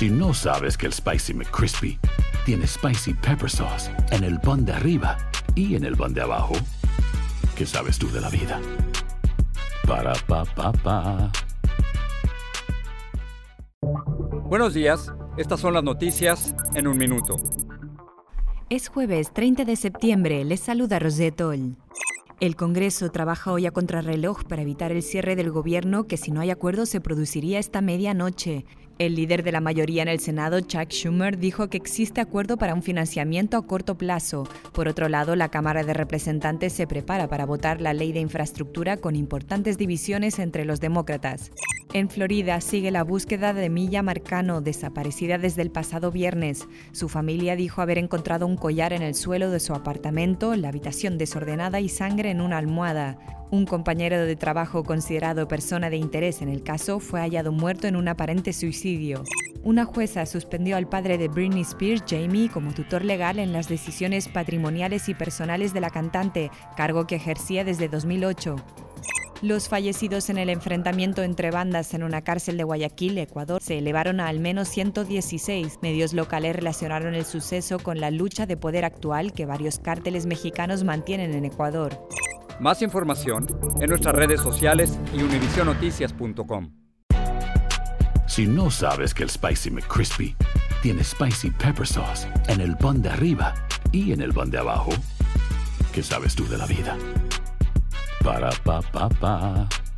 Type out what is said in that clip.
Si no sabes que el Spicy McCrispy tiene Spicy Pepper Sauce en el pan de arriba y en el pan de abajo, ¿qué sabes tú de la vida? Para, pa, pa, pa. Buenos días, estas son las noticias en un minuto. Es jueves 30 de septiembre, les saluda Rosetol. El Congreso trabaja hoy a contrarreloj para evitar el cierre del gobierno que si no hay acuerdo se produciría esta medianoche. El líder de la mayoría en el Senado, Chuck Schumer, dijo que existe acuerdo para un financiamiento a corto plazo. Por otro lado, la Cámara de Representantes se prepara para votar la ley de infraestructura con importantes divisiones entre los demócratas. En Florida sigue la búsqueda de Milla Marcano, desaparecida desde el pasado viernes. Su familia dijo haber encontrado un collar en el suelo de su apartamento, la habitación desordenada y sangre en una almohada. Un compañero de trabajo considerado persona de interés en el caso fue hallado muerto en un aparente suicidio. Una jueza suspendió al padre de Britney Spears, Jamie, como tutor legal en las decisiones patrimoniales y personales de la cantante, cargo que ejercía desde 2008. Los fallecidos en el enfrentamiento entre bandas en una cárcel de Guayaquil, Ecuador, se elevaron a al menos 116. Medios locales relacionaron el suceso con la lucha de poder actual que varios cárteles mexicanos mantienen en Ecuador. Más información en nuestras redes sociales y univisionoticias.com. Si no sabes que el Spicy McCrispy tiene Spicy Pepper Sauce en el pan de arriba y en el pan de abajo, ¿qué sabes tú de la vida? Para, pa, pa, pa.